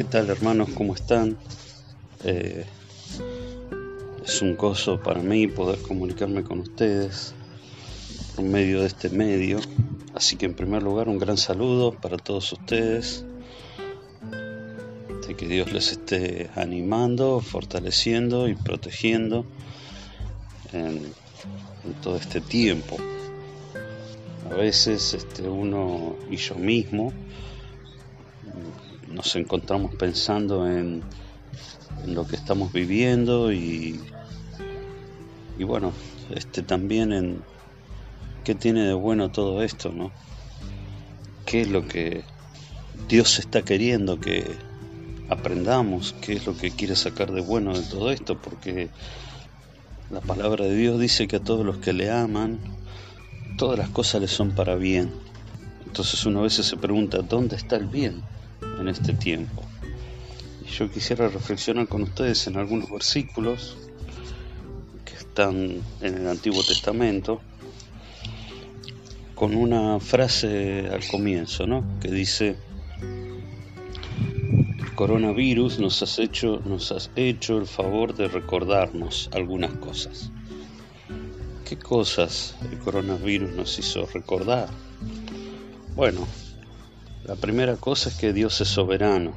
¿Qué tal hermanos? ¿Cómo están? Eh, es un gozo para mí poder comunicarme con ustedes por medio de este medio. Así que en primer lugar un gran saludo para todos ustedes. De que Dios les esté animando, fortaleciendo y protegiendo en, en todo este tiempo. A veces este, uno y yo mismo nos encontramos pensando en, lo que estamos viviendo y, y bueno, este, también en qué tiene de bueno todo esto, ¿no? ¿Qué es lo que Dios está queriendo que aprendamos? ¿Qué es lo que quiere sacar de bueno de todo esto? Porque la palabra de Dios dice que a todos los que le aman, todas las cosas le son para bien. Entonces uno a veces se pregunta, ¿dónde está el bien? En este tiempo. Yo quisiera reflexionar con ustedes en algunos versículos que están en el Antiguo Testamento con una frase al comienzo, ¿no? Que dice el coronavirus nos has hecho nos has hecho el favor de recordarnos algunas cosas. ¿Qué cosas el coronavirus nos hizo recordar? Bueno, la primera cosa es que Dios es soberano.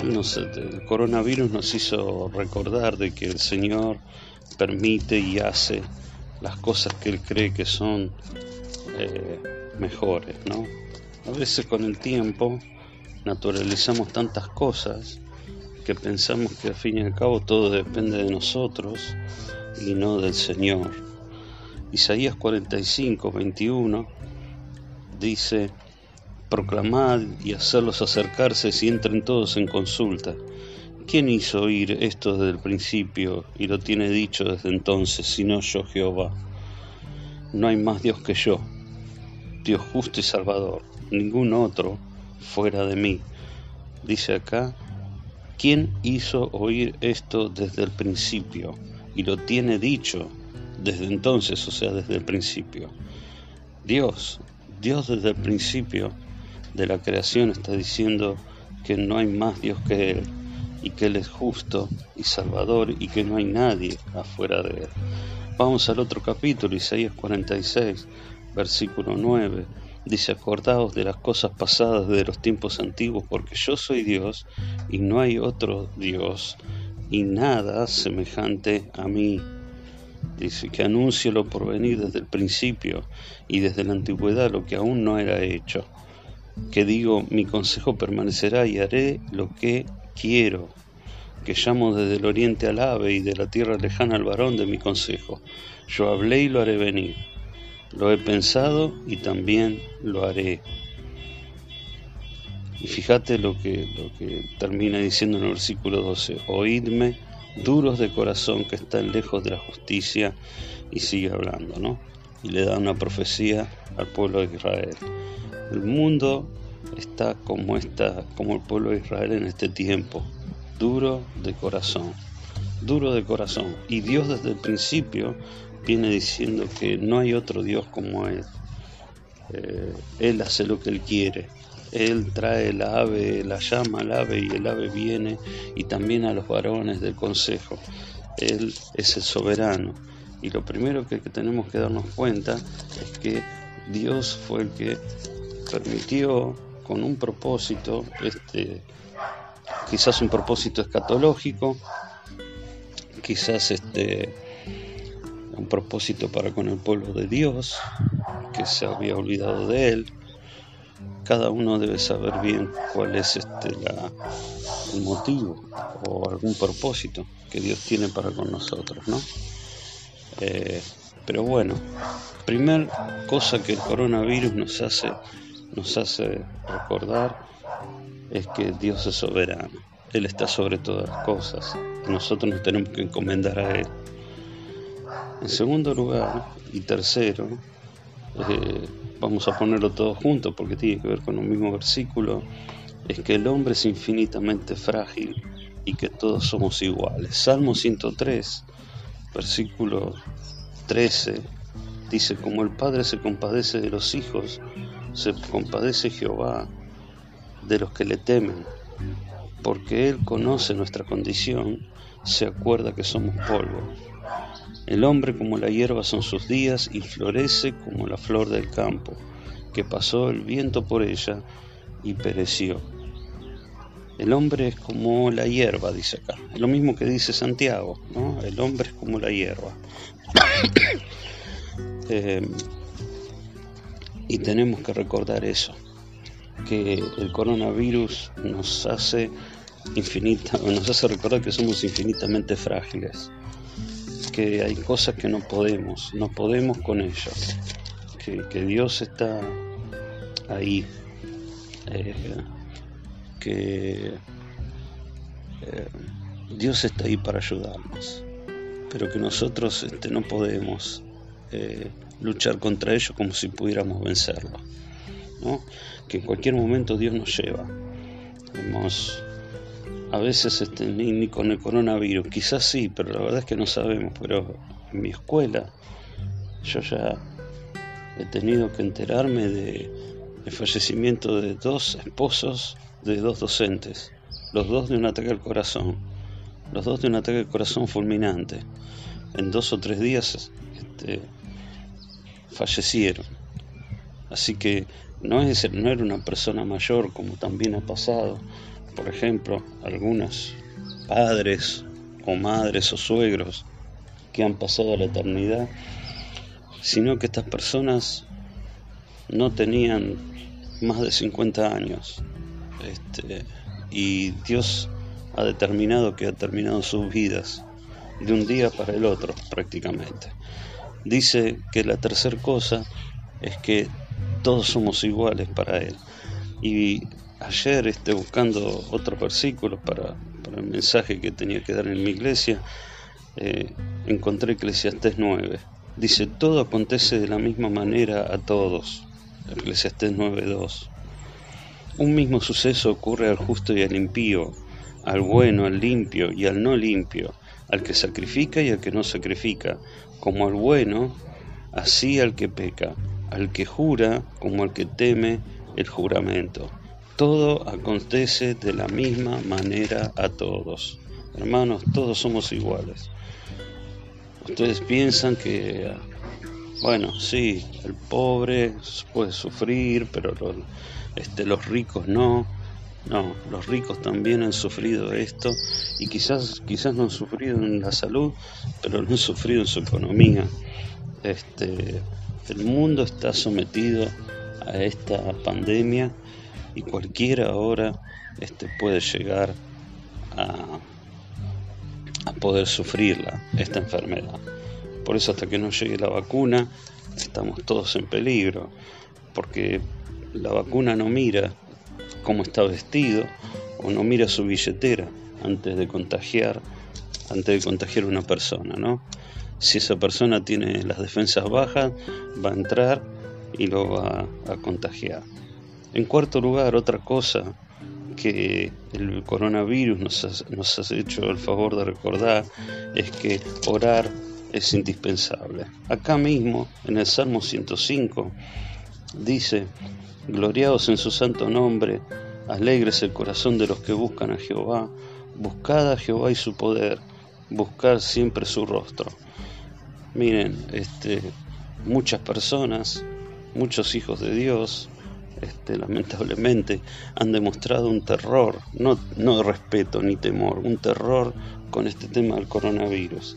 el coronavirus nos hizo recordar de que el Señor permite y hace las cosas que Él cree que son eh, mejores, ¿no? A veces con el tiempo naturalizamos tantas cosas que pensamos que al fin y al cabo todo depende de nosotros y no del Señor. Isaías 45, 21 dice, proclamad y hacerlos acercarse si entren todos en consulta. ¿Quién hizo oír esto desde el principio y lo tiene dicho desde entonces, sino yo Jehová? No hay más Dios que yo, Dios justo y salvador, ningún otro fuera de mí. Dice acá, ¿quién hizo oír esto desde el principio y lo tiene dicho desde entonces, o sea, desde el principio? Dios, Dios desde el principio de la creación está diciendo que no hay más Dios que Él y que Él es justo y salvador y que no hay nadie afuera de Él. Vamos al otro capítulo, Isaías 46, versículo 9. Dice, acordaos de las cosas pasadas de los tiempos antiguos, porque yo soy Dios y no hay otro Dios y nada semejante a mí. Dice que anuncio lo por venir desde el principio y desde la antigüedad lo que aún no era hecho que digo, mi consejo permanecerá y haré lo que quiero, que llamo desde el oriente al ave y de la tierra lejana al varón de mi consejo. Yo hablé y lo haré venir. Lo he pensado y también lo haré. Y fíjate lo que, lo que termina diciendo en el versículo 12. Oídme, duros de corazón que están lejos de la justicia, y sigue hablando, ¿no? Y le da una profecía al pueblo de Israel. El mundo está como está, como el pueblo de Israel en este tiempo, duro de corazón, duro de corazón. Y Dios desde el principio viene diciendo que no hay otro Dios como Él. Eh, él hace lo que Él quiere. Él trae el ave, la llama al ave y el ave viene y también a los varones del consejo. Él es el soberano. Y lo primero que tenemos que darnos cuenta es que Dios fue el que permitió con un propósito, este, quizás un propósito escatológico, quizás este, un propósito para con el pueblo de Dios, que se había olvidado de él. Cada uno debe saber bien cuál es este, el motivo o algún propósito que Dios tiene para con nosotros, ¿no? Eh, pero bueno, primer cosa que el coronavirus nos hace nos hace recordar es que Dios es soberano. Él está sobre todas las cosas nosotros nos tenemos que encomendar a Él. En segundo lugar y tercero, eh, vamos a ponerlo todo junto porque tiene que ver con un mismo versículo, es que el hombre es infinitamente frágil y que todos somos iguales. Salmo 103, versículo 13, dice, como el Padre se compadece de los hijos, se compadece Jehová de los que le temen, porque Él conoce nuestra condición, se acuerda que somos polvo. El hombre como la hierba son sus días y florece como la flor del campo, que pasó el viento por ella y pereció. El hombre es como la hierba, dice acá. Lo mismo que dice Santiago, ¿no? El hombre es como la hierba. Eh, y tenemos que recordar eso, que el coronavirus nos hace infinita, nos hace recordar que somos infinitamente frágiles, que hay cosas que no podemos, no podemos con ello, que, Dios está ahí, eh, que eh, Dios está ahí para ayudarnos, pero que nosotros este, no podemos eh, luchar contra ello como si pudiéramos vencerlo, que en cualquier momento Dios nos lleva. Hemos, a veces este, ni, con el coronavirus, quizás sí, pero la verdad es que no sabemos, pero en mi escuela yo ya he tenido que enterarme de el fallecimiento de dos esposos de dos docentes, los dos de un ataque al corazón, los dos de un ataque al corazón fulminante. En dos o tres días este, fallecieron. Así que no, es, no era una persona mayor como también ha pasado. Por ejemplo, algunos padres o madres o suegros que han pasado la eternidad, sino que estas personas no tenían más de 50 años este, y Dios ha determinado que ha terminado sus vidas de un día para el otro prácticamente. Dice que la tercera cosa es que todos somos iguales para Él. Y ayer este, buscando otro versículo para, el mensaje que tenía que dar en mi iglesia, eh, encontré Eclesiastés 9. Dice, todo acontece de la misma manera a todos. Eclesiastés 9.2. Un mismo suceso ocurre al justo y al impío, al bueno, al limpio y al no limpio, al que sacrifica y al que no sacrifica, como al bueno, así al que peca, al que jura como al que teme el juramento. Todo acontece de la misma manera a todos. Hermanos, todos somos iguales. Ustedes piensan que, bueno, sí, el pobre puede sufrir, pero este, los ricos no. No, los ricos también han sufrido esto y quizás, quizás no han sufrido en la salud, pero no han sufrido en su economía. Este, el mundo está sometido a esta pandemia y cualquiera ahora este, puede llegar a, a poder sufrirla, esta enfermedad. Por eso hasta que no llegue la vacuna estamos todos en peligro, porque la vacuna no mira cómo está vestido o no mira su billetera antes de contagiar, antes de contagiar a una persona, ¿no? Si esa persona tiene las defensas bajas, va a entrar y lo va a contagiar. En cuarto lugar, otra cosa que el coronavirus nos nos ha hecho el favor de recordar es que orar es indispensable. Acá mismo, en el Salmo 105, dice, Gloriados en su santo nombre, alegres el corazón de los que buscan a Jehová, buscad a Jehová y su poder, buscar siempre su rostro. Miren, este, muchas personas, muchos hijos de Dios, este, lamentablemente han demostrado un terror, no, no respeto ni temor, un terror con este tema del coronavirus.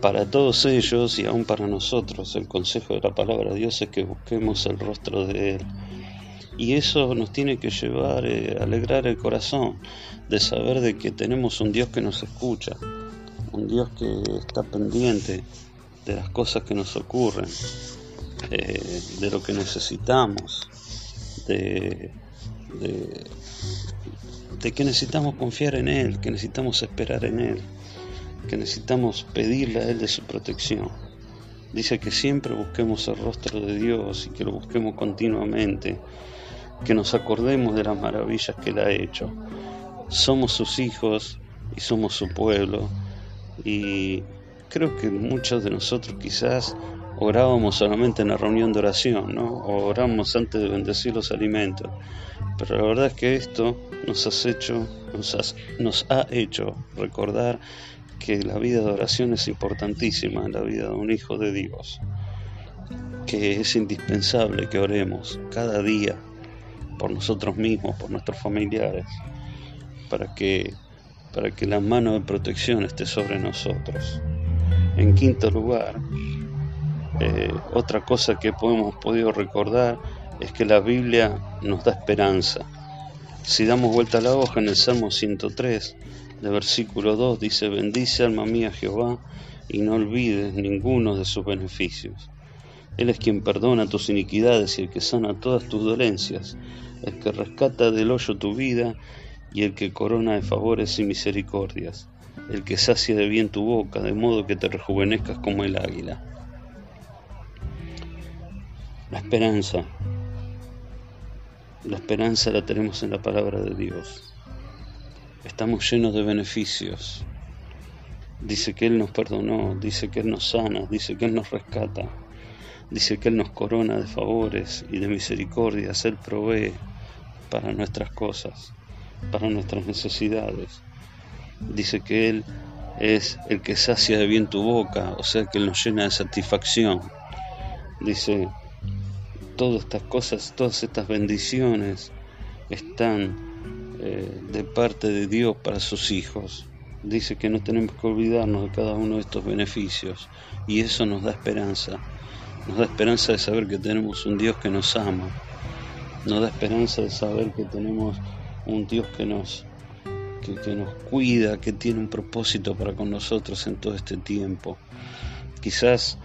Para todos ellos y aún para nosotros, el consejo de la palabra de Dios es que busquemos el rostro de Él. Y eso nos tiene que llevar eh, a alegrar el corazón de saber de que tenemos un Dios que nos escucha, un Dios que está pendiente de las cosas que nos ocurren, eh, de lo que necesitamos, de, de que necesitamos confiar en Él, que necesitamos esperar en Él, que necesitamos pedirle a Él de su protección. Dice que siempre busquemos el rostro de Dios y que lo busquemos continuamente que nos acordemos de las maravillas que Él ha hecho. Somos sus hijos y somos su pueblo y creo que muchos de nosotros quizás orábamos solamente en la reunión de oración, ¿no? O oramos antes de bendecir los alimentos. Pero la verdad es que esto nos, has hecho, nos, nos ha hecho recordar que la vida de oración es importantísima en la vida de un hijo de Dios, que es indispensable que oremos cada día por nosotros mismos, por nuestros familiares, para que, para que la mano de protección esté sobre nosotros. En quinto lugar, eh, otra cosa que hemos podido recordar es que la Biblia nos da esperanza. Si damos vuelta a la hoja en el Salmo 103, de versículo 2, dice, bendice alma mía Jehová y no olvides ninguno de sus beneficios. Él es quien perdona tus iniquidades y el que sana todas tus dolencias, el que rescata del hoyo tu vida y el que corona de favores y misericordias, el que sacia de bien tu boca, de modo que te rejuvenezcas como el águila. La esperanza. La esperanza la tenemos en la palabra de Dios. Estamos llenos de beneficios. Dice que Él nos perdonó, dice que Él nos sana, dice que Él nos rescata, dice que Él nos corona de favores y de misericordias, Él provee para nuestras cosas, para nuestras necesidades. Dice que Él es el que sacia de bien tu boca, o sea que Él nos llena de satisfacción. Dice todas estas cosas, todas estas bendiciones están eh, de parte de Dios para sus hijos. Dice que no tenemos que olvidarnos de cada uno de estos beneficios y eso nos da esperanza. Nos da esperanza de saber que tenemos un Dios que nos ama. Nos da esperanza de saber que tenemos un Dios que nos, que, que nos cuida, que tiene un propósito para con nosotros en todo este tiempo. Quizás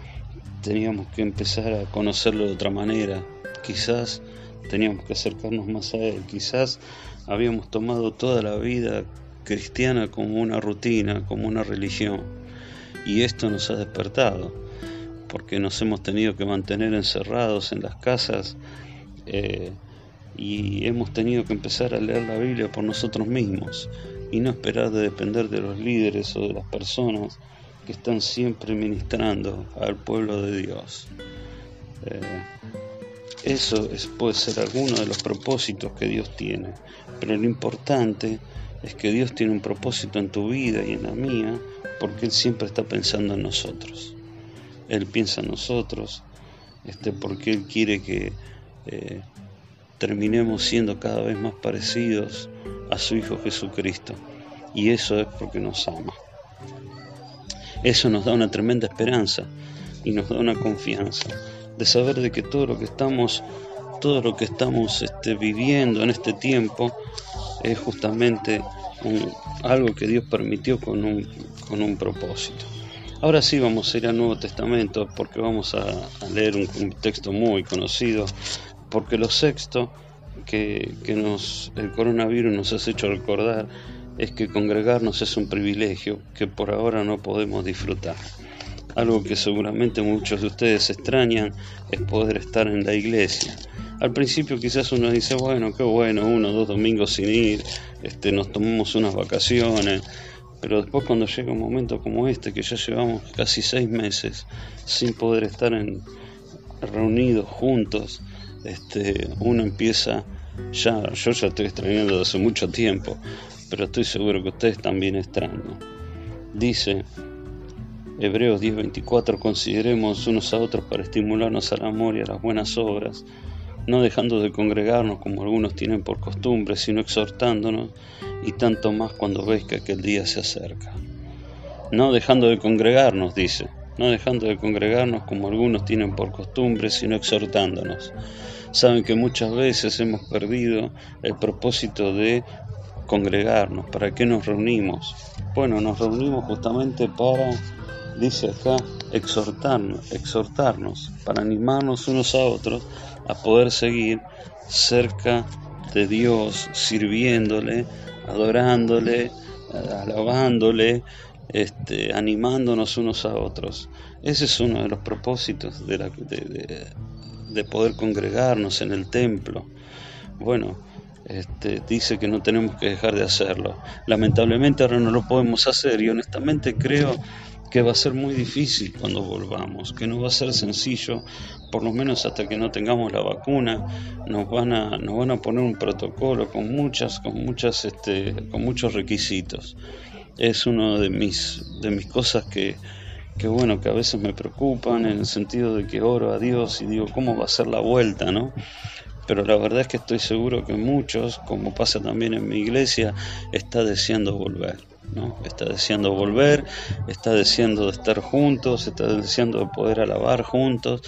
teníamos que empezar a conocerlo de otra manera, quizás teníamos que acercarnos más a Él, quizás habíamos tomado toda la vida cristiana como una rutina, como una religión, y esto nos ha despertado, porque nos hemos tenido que mantener encerrados en las casas eh, y hemos tenido que empezar a leer la Biblia por nosotros mismos y no esperar de depender de los líderes o de las personas que están siempre ministrando al pueblo de Dios. Eh, eso es, puede ser alguno de los propósitos que Dios tiene, pero lo importante es que Dios tiene un propósito en tu vida y en la mía porque Él siempre está pensando en nosotros. Él piensa en nosotros este, porque Él quiere que eh, terminemos siendo cada vez más parecidos a su Hijo Jesucristo. Y eso es porque nos ama. Eso nos da una tremenda esperanza y nos da una confianza de saber de que todo lo que estamos, todo lo que estamos este, viviendo en este tiempo es justamente algo que Dios permitió con un, con un propósito. Ahora sí vamos a ir al Nuevo Testamento porque vamos a, leer un, texto muy conocido, porque lo sexto que, que nos, el coronavirus nos ha hecho recordar es que congregarnos es un privilegio que por ahora no podemos disfrutar. Algo que seguramente muchos de ustedes extrañan es poder estar en la iglesia. Al principio quizás uno dice, bueno, qué bueno, uno dos domingos sin ir, este, nos tomamos unas vacaciones, pero después cuando llega un momento como este, que ya llevamos casi seis meses sin poder estar reunidos juntos, este, uno empieza ya, yo ya estoy extrañando desde hace mucho tiempo, pero estoy seguro que ustedes también extrañan. Dice Hebreos 10:24, consideremos unos a otros para estimularnos al amor y a las buenas obras, no dejando de congregarnos como algunos tienen por costumbre, sino exhortándonos, y tanto más cuando veis que aquel día se acerca. No dejando de congregarnos, dice, no dejando de congregarnos como algunos tienen por costumbre, sino exhortándonos. Saben que muchas veces hemos perdido el propósito de congregarnos. ¿Para qué nos reunimos? Bueno, nos reunimos justamente para, dice acá, exhortarnos, exhortarnos, para animarnos unos a otros a poder seguir cerca de Dios, sirviéndole, adorándole, alabándole, este, animándonos unos a otros. Ese es uno de los propósitos de, la, de, de poder congregarnos en el templo. Bueno, este, dice que no tenemos que dejar de hacerlo. Lamentablemente ahora no lo podemos hacer y honestamente creo que va a ser muy difícil cuando volvamos, que no va a ser sencillo, por lo menos hasta que no tengamos la vacuna, nos van a, nos van a poner un protocolo con muchas, con muchas, este, con muchos requisitos. Es una de mis, de mis cosas que, que bueno, que a veces me preocupan en el sentido de que oro a Dios y digo, ¿cómo va a ser la vuelta, no? Pero la verdad es que estoy seguro que muchos, como pasa también en mi iglesia, está deseando volver. Está deseando volver, está deseando de estar juntos, está deseando de poder alabar juntos.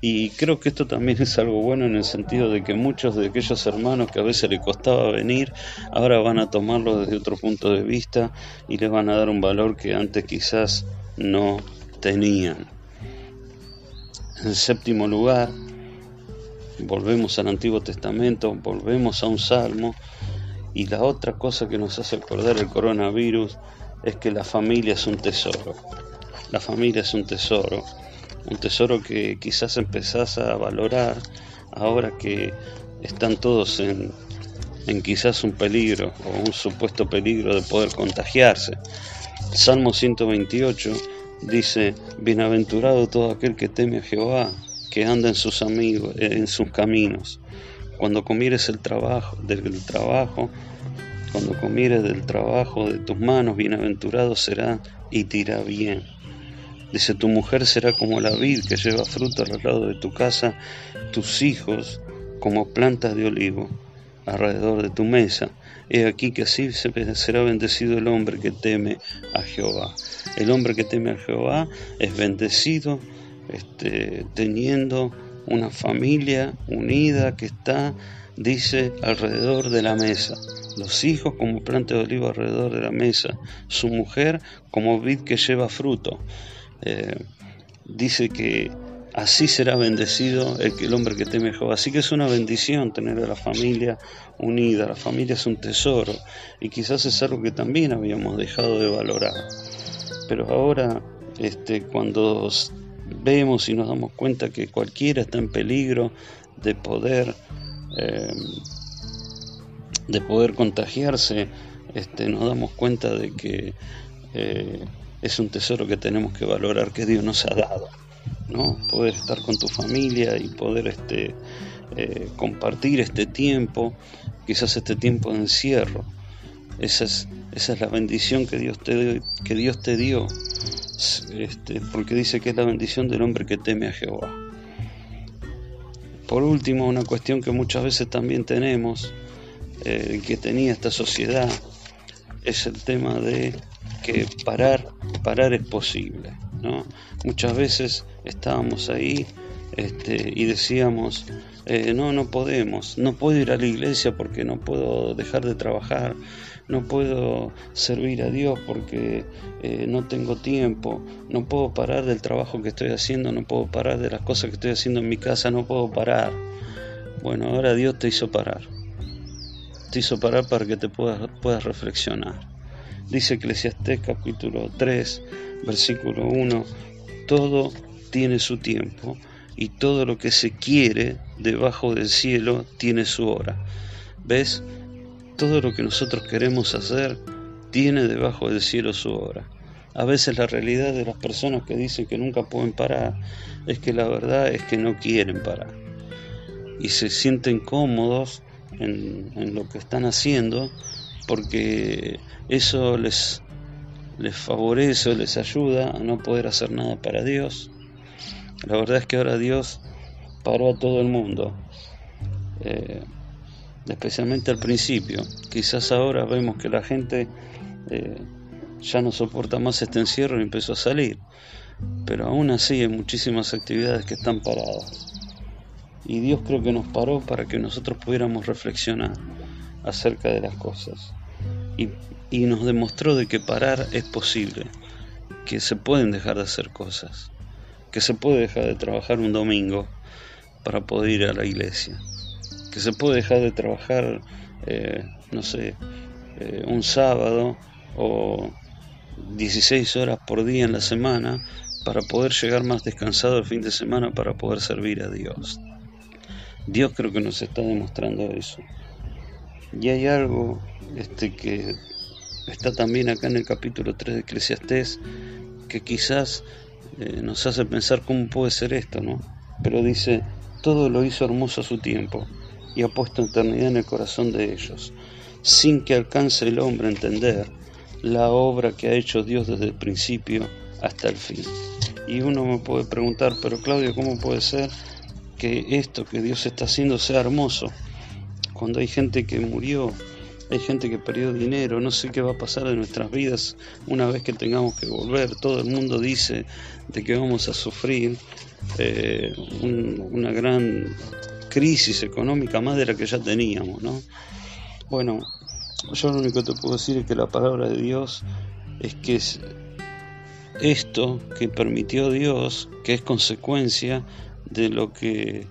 Y creo que esto también es algo bueno en el sentido de que muchos de aquellos hermanos que a veces le costaba venir, ahora van a tomarlo desde otro punto de vista y les van a dar un valor que antes quizás no tenían. En séptimo lugar, volvemos al Antiguo Testamento, volvemos a un salmo y la otra cosa que nos hace acordar el coronavirus es que la familia es un tesoro. La familia es un tesoro. Un tesoro que quizás empezás a valorar ahora que están todos en, quizás un peligro o un supuesto peligro de poder contagiarse. Salmo 128 dice, Bienaventurado todo aquel que teme a Jehová, que anda en sus amigos, en sus caminos cuando comieres el trabajo, del trabajo, cuando comieres del trabajo de tus manos, bienaventurado será y te irá bien. Dice, tu mujer será como la vid que lleva fruto al lado de tu casa, tus hijos como plantas de olivo alrededor de tu mesa. He aquí que así será bendecido el hombre que teme a Jehová. El hombre que teme a Jehová es bendecido este, teniendo una familia unida que está, dice, alrededor de la mesa. Los hijos como planta de olivo alrededor de la mesa. Su mujer como vid que lleva fruto. Eh, dice que así será bendecido el, el hombre que teme a Jehová. Así que es una bendición tener a la familia unida. La familia es un tesoro y quizás es algo que también habíamos dejado de valorar. Pero ahora, este, cuando vemos y nos damos cuenta que cualquiera está en peligro de poder eh, de poder contagiarse este, nos damos cuenta de que eh, es un tesoro que tenemos que valorar que Dios nos ha dado no poder estar con tu familia y poder este eh, compartir este tiempo quizás este tiempo de encierro. Esa es, esa es la bendición que Dios te, que Dios te dio este, porque dice que es la bendición del hombre que teme a Jehová. Por último, una cuestión que muchas veces también tenemos, eh, que tenía esta sociedad, es el tema de que parar, parar es posible. ¿no? Muchas veces estábamos ahí este, y decíamos, eh, no, no podemos, no puedo ir a la iglesia porque no puedo dejar de trabajar, no puedo servir a Dios porque eh, no tengo tiempo, no puedo parar del trabajo que estoy haciendo, no puedo parar de las cosas que estoy haciendo en mi casa, no puedo parar. Bueno, ahora Dios te hizo parar. Te hizo parar para que te puedas, puedas reflexionar. Dice Eclesiastés capítulo 3, versículo 1, todo tiene su tiempo y todo lo que se quiere debajo del cielo tiene su hora. ¿Ves? Todo lo que nosotros queremos hacer tiene debajo del cielo su hora. A veces la realidad de las personas que dicen que nunca pueden parar es que la verdad es que no quieren parar. Y se sienten cómodos en, lo que están haciendo porque eso les, les favorece, les ayuda a no poder hacer nada para Dios. La verdad es que ahora Dios paró a todo el mundo. Eh, especialmente al principio. Quizás ahora vemos que la gente eh, ya no soporta más este encierro y empezó a salir, pero aún así hay muchísimas actividades que están paradas. Y Dios creo que nos paró para que nosotros pudiéramos reflexionar acerca de las cosas. Y, y nos demostró de que parar es posible, que se pueden dejar de hacer cosas, que se puede dejar de trabajar un domingo para poder ir a la iglesia que se puede dejar de trabajar, eh, no sé, eh, un sábado o 16 horas por día en la semana para poder llegar más descansado el fin de semana para poder servir a Dios. Dios creo que nos está demostrando eso. Y hay algo este, que está también acá en el capítulo 3 de Eclesiastés que quizás eh, nos hace pensar cómo puede ser esto, ¿no? Pero dice, todo lo hizo hermoso a su tiempo y ha puesto eternidad en el corazón de ellos, sin que alcance el hombre a entender la obra que ha hecho Dios desde el principio hasta el fin. Y uno me puede preguntar, pero Claudio, ¿cómo puede ser que esto que Dios está haciendo sea hermoso? Cuando hay gente que murió, hay gente que perdió dinero, no sé qué va a pasar en nuestras vidas una vez que tengamos que volver. Todo el mundo dice de que vamos a sufrir eh, una gran crisis económica más de la que ya teníamos, ¿no? Bueno, yo lo único que te puedo decir es que la palabra de Dios es que es esto que permitió Dios, que es consecuencia de lo que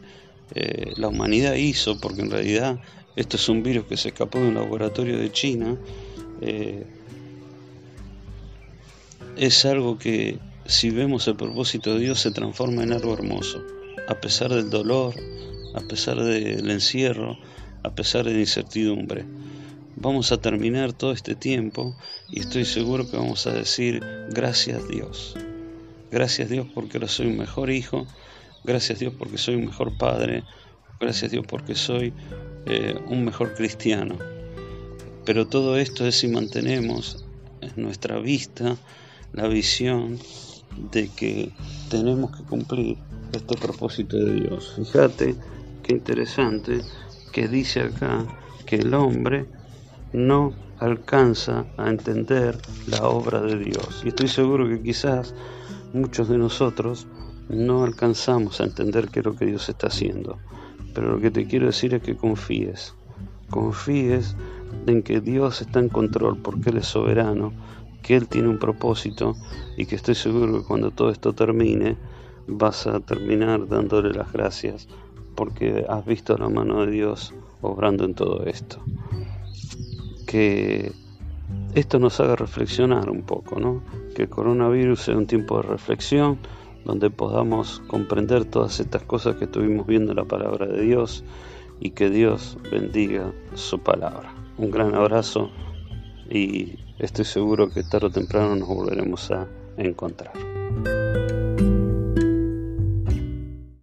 eh, la humanidad hizo, porque en realidad esto es un virus que se escapó de un laboratorio de China, eh, es algo que si vemos el propósito de Dios se transforma en algo hermoso, a pesar del dolor, a pesar del encierro, a pesar de la incertidumbre. Vamos a terminar todo este tiempo y estoy seguro que vamos a decir gracias Dios. Gracias Dios porque ahora soy un mejor hijo, gracias Dios porque soy un mejor padre, gracias Dios porque soy eh, un mejor cristiano. Pero todo esto es si mantenemos en nuestra vista la visión de que tenemos que cumplir este propósito de Dios. Fíjate interesante que dice acá que el hombre no alcanza a entender la obra de Dios. Y estoy seguro que quizás muchos de nosotros no alcanzamos a entender qué es lo que Dios está haciendo. Pero lo que te quiero decir es que confíes. Confíes en que Dios está en control porque Él es soberano, que Él tiene un propósito y que estoy seguro que cuando todo esto termine vas a terminar dándole las gracias porque has visto la mano de Dios obrando en todo esto. Que esto nos haga reflexionar un poco, ¿no? Que el coronavirus sea un tiempo de reflexión donde podamos comprender todas estas cosas que estuvimos viendo en la palabra de Dios y que Dios bendiga su palabra. Un gran abrazo y estoy seguro que tarde o temprano nos volveremos a encontrar.